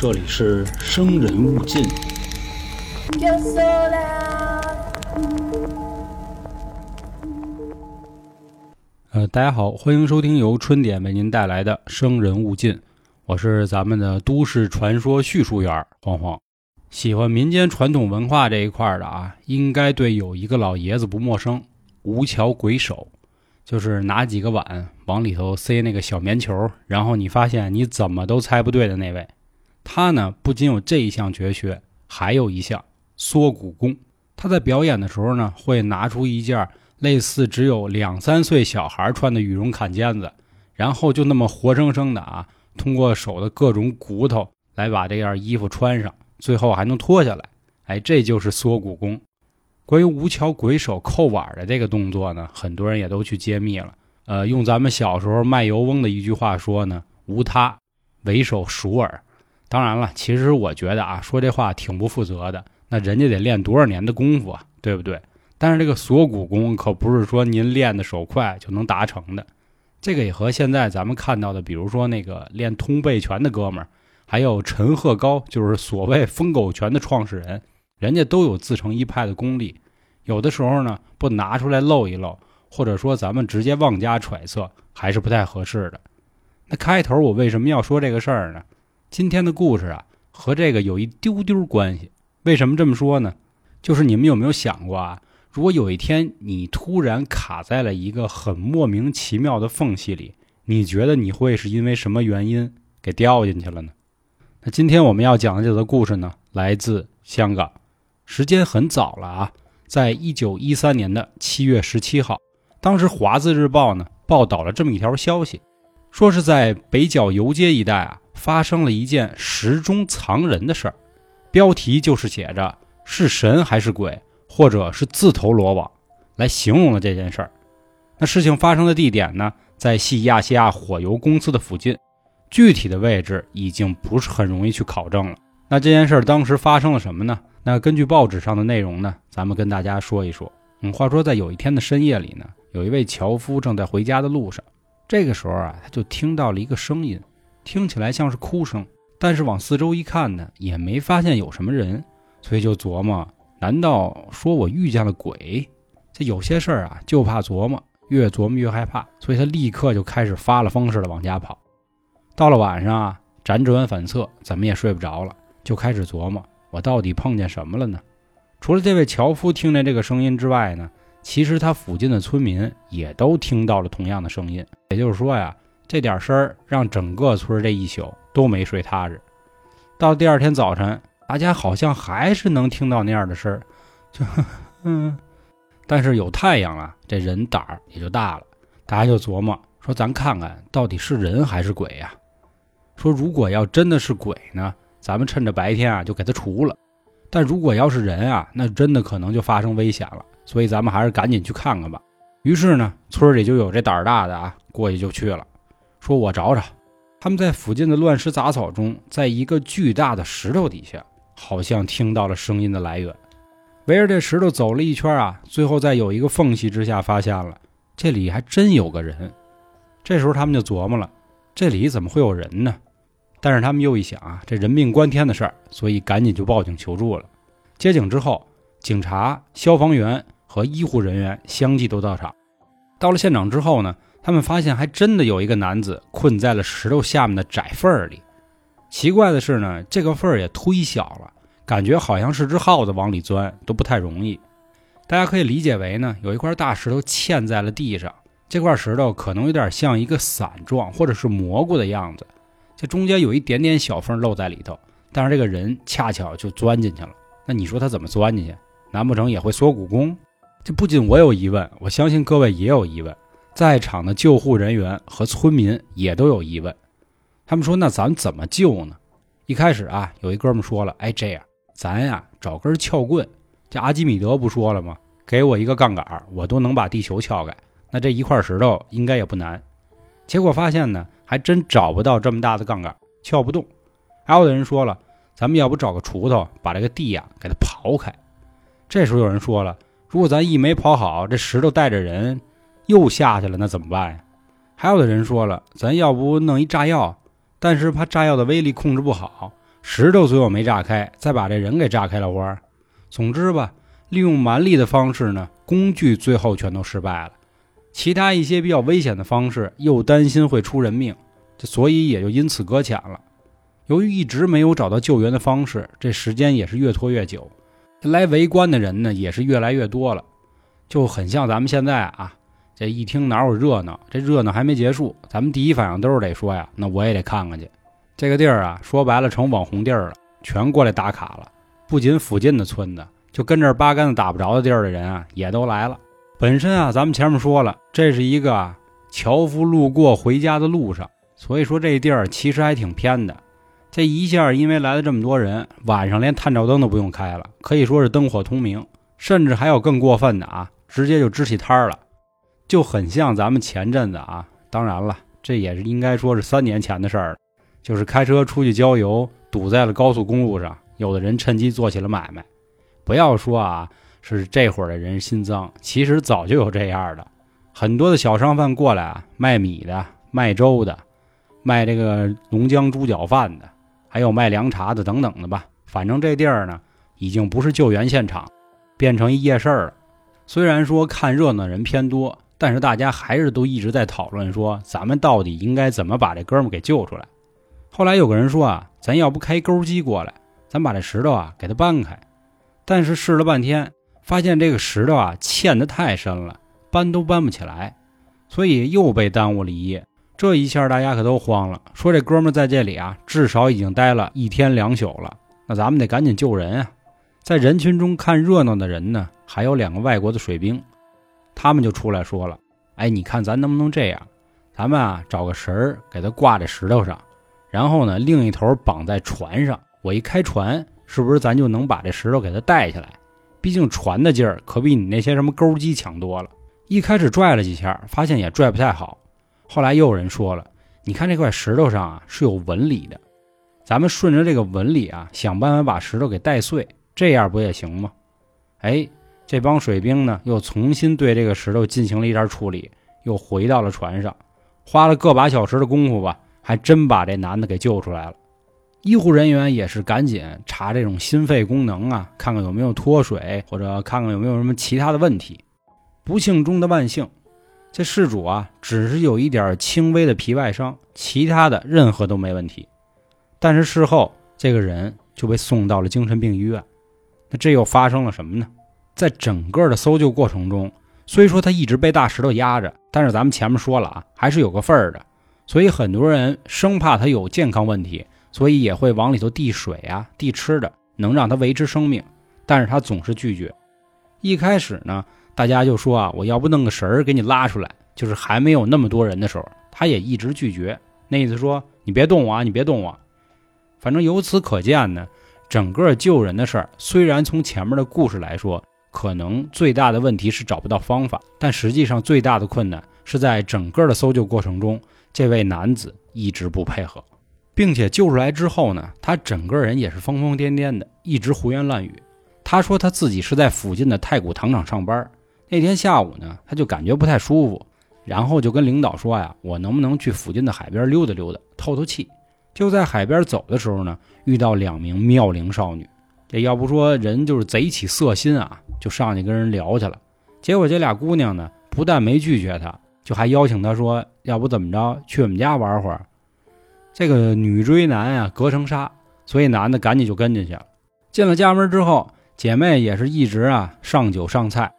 这里是生人勿近。Yo sola. 呃，大家好，欢迎收听由春点为您带来的《生人勿近》，我是咱们的都市传说叙述员黄黄。喜欢民间传统文化这一块的啊，应该对有一个老爷子不陌生——吴桥鬼手，就是拿几个碗往里头塞那个小棉球，然后你发现你怎么都猜不对的那位。他呢，不仅有这一项绝学，还有一项缩骨功。他在表演的时候呢，会拿出一件类似只有两三岁小孩穿的羽绒坎肩子，然后就那么活生生的啊，通过手的各种骨头来把这件衣服穿上，最后还能脱下来。哎，这就是缩骨功。关于吴桥鬼手扣碗的这个动作呢，很多人也都去揭秘了。呃，用咱们小时候卖油翁的一句话说呢，无他，唯手熟耳。当然了，其实我觉得啊，说这话挺不负责的。那人家得练多少年的功夫啊，对不对？但是这个锁骨功可不是说您练的手快就能达成的。这个也和现在咱们看到的，比如说那个练通背拳的哥们儿，还有陈鹤高，就是所谓疯狗拳的创始人，人家都有自成一派的功力。有的时候呢，不拿出来露一露，或者说咱们直接妄加揣测，还是不太合适的。那开头我为什么要说这个事儿呢？今天的故事啊，和这个有一丢丢关系。为什么这么说呢？就是你们有没有想过啊？如果有一天你突然卡在了一个很莫名其妙的缝隙里，你觉得你会是因为什么原因给掉进去了呢？那今天我们要讲的这则故事呢，来自香港，时间很早了啊，在一九一三年的七月十七号，当时《华字日报》呢报道了这么一条消息，说是在北角游街一带啊。发生了一件石中藏人的事儿，标题就是写着“是神还是鬼，或者是自投罗网”来形容了这件事儿。那事情发生的地点呢，在西亚西亚火油公司的附近，具体的位置已经不是很容易去考证了。那这件事儿当时发生了什么呢？那根据报纸上的内容呢，咱们跟大家说一说。嗯，话说在有一天的深夜里呢，有一位樵夫正在回家的路上，这个时候啊，他就听到了一个声音。听起来像是哭声，但是往四周一看呢，也没发现有什么人，所以就琢磨：难道说我遇见了鬼？这有些事儿啊，就怕琢磨，越琢磨越害怕，所以他立刻就开始发了疯似的往家跑。到了晚上啊，辗转反侧，怎么也睡不着了，就开始琢磨：我到底碰见什么了呢？除了这位樵夫听见这个声音之外呢，其实他附近的村民也都听到了同样的声音。也就是说呀。这点声儿让整个村这一宿都没睡踏实。到第二天早晨，大家好像还是能听到那样的声儿，就嗯，但是有太阳了，这人胆儿也就大了。大家就琢磨说：“咱看看到底是人还是鬼呀？”说如果要真的是鬼呢，咱们趁着白天啊就给他除了；但如果要是人啊，那真的可能就发生危险了。所以咱们还是赶紧去看看吧。于是呢，村里就有这胆儿大的啊，过去就去了。说：“我找找。”他们在附近的乱石杂草中，在一个巨大的石头底下，好像听到了声音的来源。围着这石头走了一圈啊，最后在有一个缝隙之下，发现了这里还真有个人。这时候他们就琢磨了：这里怎么会有人呢？但是他们又一想啊，这人命关天的事儿，所以赶紧就报警求助了。接警之后，警察、消防员和医护人员相继都到场。到了现场之后呢？他们发现还真的有一个男子困在了石头下面的窄缝里。奇怪的是呢，这个缝儿也忒小了，感觉好像是只耗子往里钻都不太容易。大家可以理解为呢，有一块大石头嵌在了地上，这块石头可能有点像一个伞状或者是蘑菇的样子，这中间有一点点小缝漏在里头，但是这个人恰巧就钻进去了。那你说他怎么钻进去？难不成也会缩骨功？这不仅我有疑问，我相信各位也有疑问。在场的救护人员和村民也都有疑问，他们说：“那咱怎么救呢？”一开始啊，有一哥们说了：“哎，这样，咱呀找根撬棍。这阿基米德不说了吗？给我一个杠杆，我都能把地球撬开。那这一块石头应该也不难。”结果发现呢，还真找不到这么大的杠杆，撬不动。还有的人说了：“咱们要不找个锄头，把这个地呀给它刨开。”这时候有人说了：“如果咱一没刨好，这石头带着人。”又下去了，那怎么办呀？还有的人说了，咱要不弄一炸药，但是怕炸药的威力控制不好，石头最后没炸开，再把这人给炸开了花。总之吧，利用蛮力的方式呢，工具最后全都失败了。其他一些比较危险的方式，又担心会出人命，所以也就因此搁浅了。由于一直没有找到救援的方式，这时间也是越拖越久。来围观的人呢，也是越来越多了，就很像咱们现在啊，这一听哪有热闹，这热闹还没结束，咱们第一反应都是得说呀，那我也得看看去。这个地儿啊，说白了成网红地儿了，全过来打卡了。不仅附近的村子，就跟这八竿子打不着的地儿的人啊，也都来了。本身啊，咱们前面说了，这是一个樵夫路过回家的路上，所以说这地儿其实还挺偏的。这一下因为来了这么多人，晚上连探照灯都不用开了，可以说是灯火通明。甚至还有更过分的啊，直接就支起摊儿了，就很像咱们前阵子啊。当然了，这也是应该说是三年前的事儿了。就是开车出去郊游，堵在了高速公路上，有的人趁机做起了买卖。不要说啊，是这会儿的人心脏，其实早就有这样的。很多的小商贩过来啊，卖米的、卖粥的、卖这个龙江猪脚饭的，还有卖凉茶的等等的吧。反正这地儿呢，已经不是救援现场，变成一夜市了。虽然说看热闹人偏多，但是大家还是都一直在讨论说，咱们到底应该怎么把这哥们给救出来。后来有个人说啊，咱要不开钩机过来，咱把这石头啊给它搬开。但是试了半天，发现这个石头啊嵌得太深了，搬都搬不起来，所以又被耽误了一夜。这一下大家可都慌了，说这哥们在这里啊至少已经待了一天两宿了，那咱们得赶紧救人啊！在人群中看热闹的人呢，还有两个外国的水兵，他们就出来说了：“哎，你看咱能不能这样？咱们啊找个绳儿给它挂在石头上。”然后呢，另一头绑在船上，我一开船，是不是咱就能把这石头给它带下来？毕竟船的劲儿可比你那些什么钩机强多了。一开始拽了几下，发现也拽不太好。后来又有人说了，你看这块石头上啊是有纹理的，咱们顺着这个纹理啊，想办法把石头给带碎，这样不也行吗？哎，这帮水兵呢，又重新对这个石头进行了一下处理，又回到了船上，花了个把小时的功夫吧。还真把这男的给救出来了，医护人员也是赶紧查这种心肺功能啊，看看有没有脱水，或者看看有没有什么其他的问题。不幸中的万幸，这事主啊只是有一点轻微的皮外伤，其他的任何都没问题。但是事后这个人就被送到了精神病医院。那这又发生了什么呢？在整个的搜救过程中，虽说他一直被大石头压着，但是咱们前面说了啊，还是有个份儿的。所以很多人生怕他有健康问题，所以也会往里头递水啊、递吃的，能让他维持生命。但是他总是拒绝。一开始呢，大家就说啊，我要不弄个绳儿给你拉出来，就是还没有那么多人的时候，他也一直拒绝。那意思说你别动我啊，你别动我。反正由此可见呢，整个救人的事儿，虽然从前面的故事来说，可能最大的问题是找不到方法，但实际上最大的困难是在整个的搜救过程中。这位男子一直不配合，并且救出来之后呢，他整个人也是疯疯癫癫的，一直胡言乱语。他说他自己是在附近的太古糖厂上班，那天下午呢，他就感觉不太舒服，然后就跟领导说呀：“我能不能去附近的海边溜达溜达，透透气？”就在海边走的时候呢，遇到两名妙龄少女。这要不说人就是贼起色心啊，就上去跟人聊去了。结果这俩姑娘呢，不但没拒绝他。就还邀请他说，要不怎么着去我们家玩会儿。这个女追男啊，隔层纱，所以男的赶紧就跟进去了。进了家门之后，姐妹也是一直啊上酒上菜，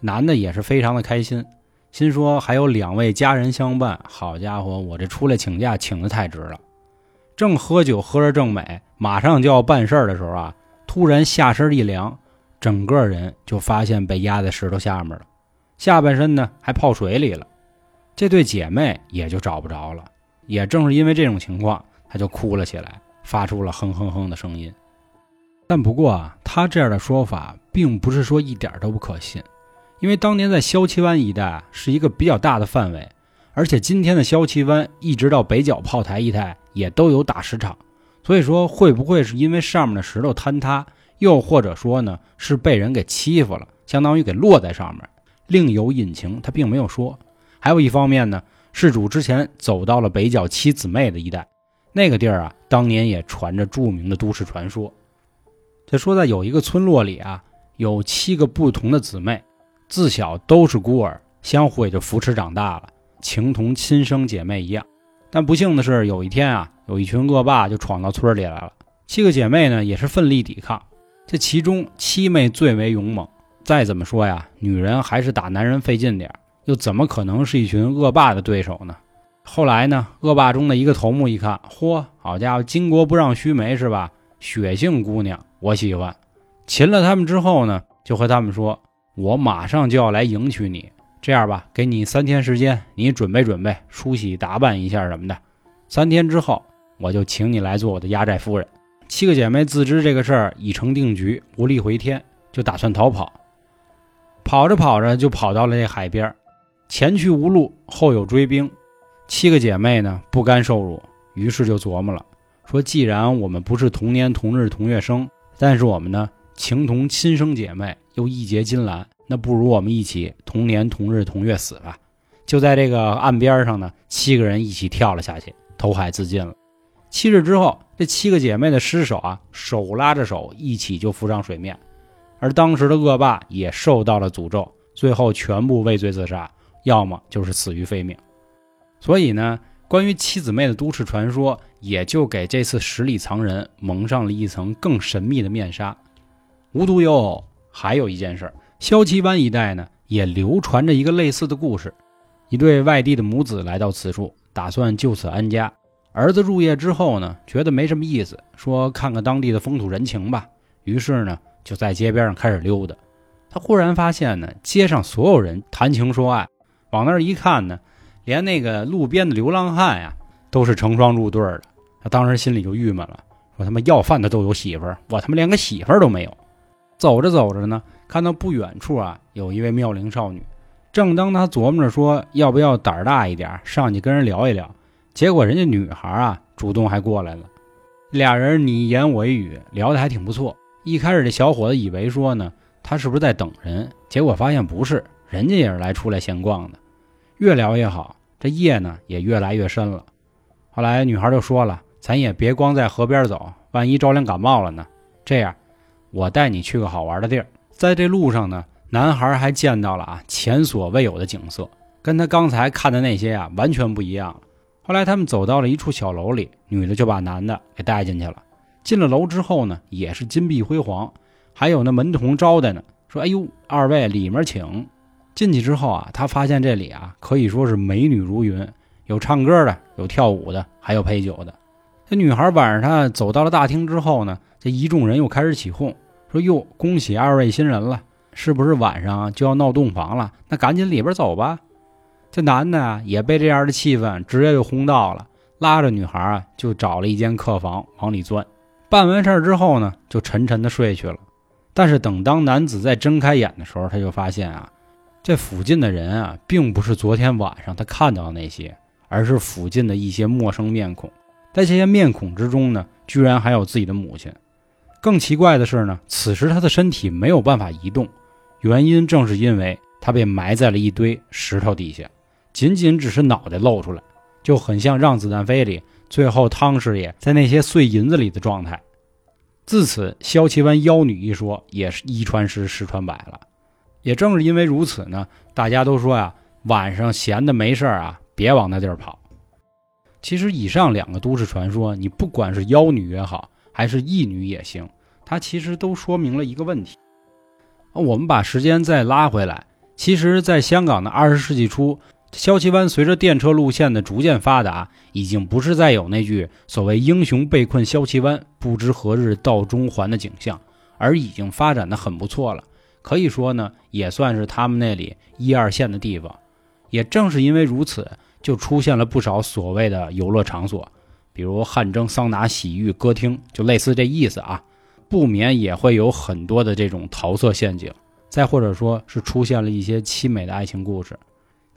男的也是非常的开心，心说还有两位家人相伴，好家伙，我这出来请假请的太值了。正喝酒喝着正美，马上就要办事儿的时候啊，突然下身一凉，整个人就发现被压在石头下面了，下半身呢还泡水里了。这对姐妹也就找不着了，也正是因为这种情况，她就哭了起来，发出了哼哼哼的声音。但不过啊，她这样的说法并不是说一点都不可信，因为当年在萧旗湾一带是一个比较大的范围，而且今天的萧旗湾一直到北角炮台一带也都有打石场，所以说会不会是因为上面的石头坍塌，又或者说呢是被人给欺负了，相当于给落在上面，另有隐情，他并没有说。还有一方面呢，事主之前走到了北角七姊妹的一带，那个地儿啊，当年也传着著名的都市传说。他说在有一个村落里啊，有七个不同的姊妹，自小都是孤儿，相互也就扶持长大了，情同亲生姐妹一样。但不幸的是，有一天啊，有一群恶霸就闯到村里来了。七个姐妹呢，也是奋力抵抗。这其中七妹最为勇猛。再怎么说呀，女人还是打男人费劲点又怎么可能是一群恶霸的对手呢？后来呢，恶霸中的一个头目一看，嚯，好家伙，巾帼不让须眉是吧？血性姑娘，我喜欢。擒了他们之后呢，就和他们说：“我马上就要来迎娶你。这样吧，给你三天时间，你准备准备，梳洗打扮一下什么的。三天之后，我就请你来做我的压寨夫人。”七个姐妹自知这个事儿已成定局，无力回天，就打算逃跑。跑着跑着就跑到了这海边，前去无路，后有追兵。七个姐妹呢不甘受辱，于是就琢磨了，说既然我们不是同年同日同月生，但是我们呢情同亲生姐妹，又义结金兰，那不如我们一起同年同日同月死吧。就在这个岸边上呢，七个人一起跳了下去，投海自尽了。七日之后，这七个姐妹的尸首啊，手拉着手一起就浮上水面。而当时的恶霸也受到了诅咒，最后全部畏罪自杀，要么就是死于非命。所以呢，关于七姊妹的都市传说，也就给这次十里藏人蒙上了一层更神秘的面纱。无独有偶，还有一件事，萧旗湾一带呢，也流传着一个类似的故事：一对外地的母子来到此处，打算就此安家。儿子入夜之后呢，觉得没什么意思，说看看当地的风土人情吧。于是呢。就在街边上开始溜达，他忽然发现呢，街上所有人谈情说爱，往那儿一看呢，连那个路边的流浪汉呀，都是成双入对的。他当时心里就郁闷了，说他妈要饭的都有媳妇儿，我他妈连个媳妇儿都没有。走着走着呢，看到不远处啊，有一位妙龄少女。正当他琢磨着说要不要胆儿大一点上去跟人聊一聊，结果人家女孩啊主动还过来了，俩人你一言我一语，聊得还挺不错。一开始这小伙子以为说呢，他是不是在等人？结果发现不是，人家也是来出来闲逛的。越聊越好，这夜呢也越来越深了。后来女孩就说了：“咱也别光在河边走，万一着凉感冒了呢？这样，我带你去个好玩的地儿。”在这路上呢，男孩还见到了啊前所未有的景色，跟他刚才看的那些啊完全不一样。后来他们走到了一处小楼里，女的就把男的给带进去了。进了楼之后呢，也是金碧辉煌，还有那门童招待呢，说：“哎呦，二位里面请。”进去之后啊，他发现这里啊可以说是美女如云，有唱歌的，有跳舞的，还有陪酒的。这女孩晚上她走到了大厅之后呢，这一众人又开始起哄，说：“哟，恭喜二位新人了，是不是晚上就要闹洞房了？那赶紧里边走吧。”这男的啊也被这样的气氛直接就轰到了，拉着女孩啊就找了一间客房往里钻。办完事儿之后呢，就沉沉的睡去了。但是等当男子再睁开眼的时候，他就发现啊，这附近的人啊，并不是昨天晚上他看到的那些，而是附近的一些陌生面孔。在这些面孔之中呢，居然还有自己的母亲。更奇怪的是呢，此时他的身体没有办法移动，原因正是因为他被埋在了一堆石头底下，仅仅只是脑袋露出来，就很像《让子弹飞》里。最后，汤师爷在那些碎银子里的状态。自此，萧奇湾妖女一说也是一传十，十传百了。也正是因为如此呢，大家都说呀，晚上闲的没事啊，别往那地儿跑。其实，以上两个都市传说，你不管是妖女也好，还是异女也行，它其实都说明了一个问题。我们把时间再拉回来，其实，在香港的二十世纪初。萧旗湾随着电车路线的逐渐发达，已经不是再有那句所谓“英雄被困萧旗湾，不知何日到中环”的景象，而已经发展的很不错了。可以说呢，也算是他们那里一二线的地方。也正是因为如此，就出现了不少所谓的游乐场所，比如汗蒸、桑拿、洗浴、歌厅，就类似这意思啊。不免也会有很多的这种桃色陷阱，再或者说是出现了一些凄美的爱情故事。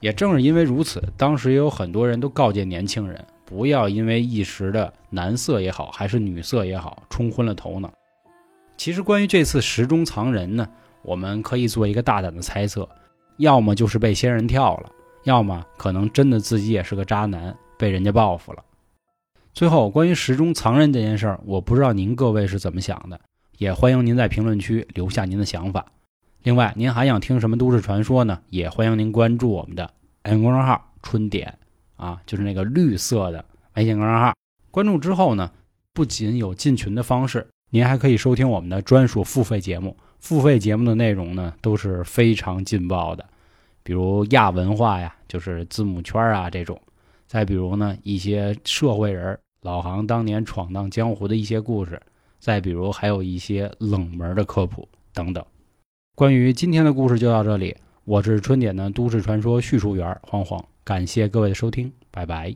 也正是因为如此，当时也有很多人都告诫年轻人，不要因为一时的男色也好，还是女色也好，冲昏了头脑。其实关于这次石中藏人呢，我们可以做一个大胆的猜测：要么就是被仙人跳了，要么可能真的自己也是个渣男，被人家报复了。最后，关于石中藏人这件事儿，我不知道您各位是怎么想的，也欢迎您在评论区留下您的想法。另外，您还想听什么都市传说呢？也欢迎您关注我们的微信公众号“春点”，啊，就是那个绿色的微信公众号。关注之后呢，不仅有进群的方式，您还可以收听我们的专属付费节目。付费节目的内容呢，都是非常劲爆的，比如亚文化呀，就是字母圈啊这种。再比如呢，一些社会人老行当年闯荡江湖的一些故事，再比如还有一些冷门的科普等等。关于今天的故事就到这里，我是春点的都市传说叙述员黄黄，感谢各位的收听，拜拜。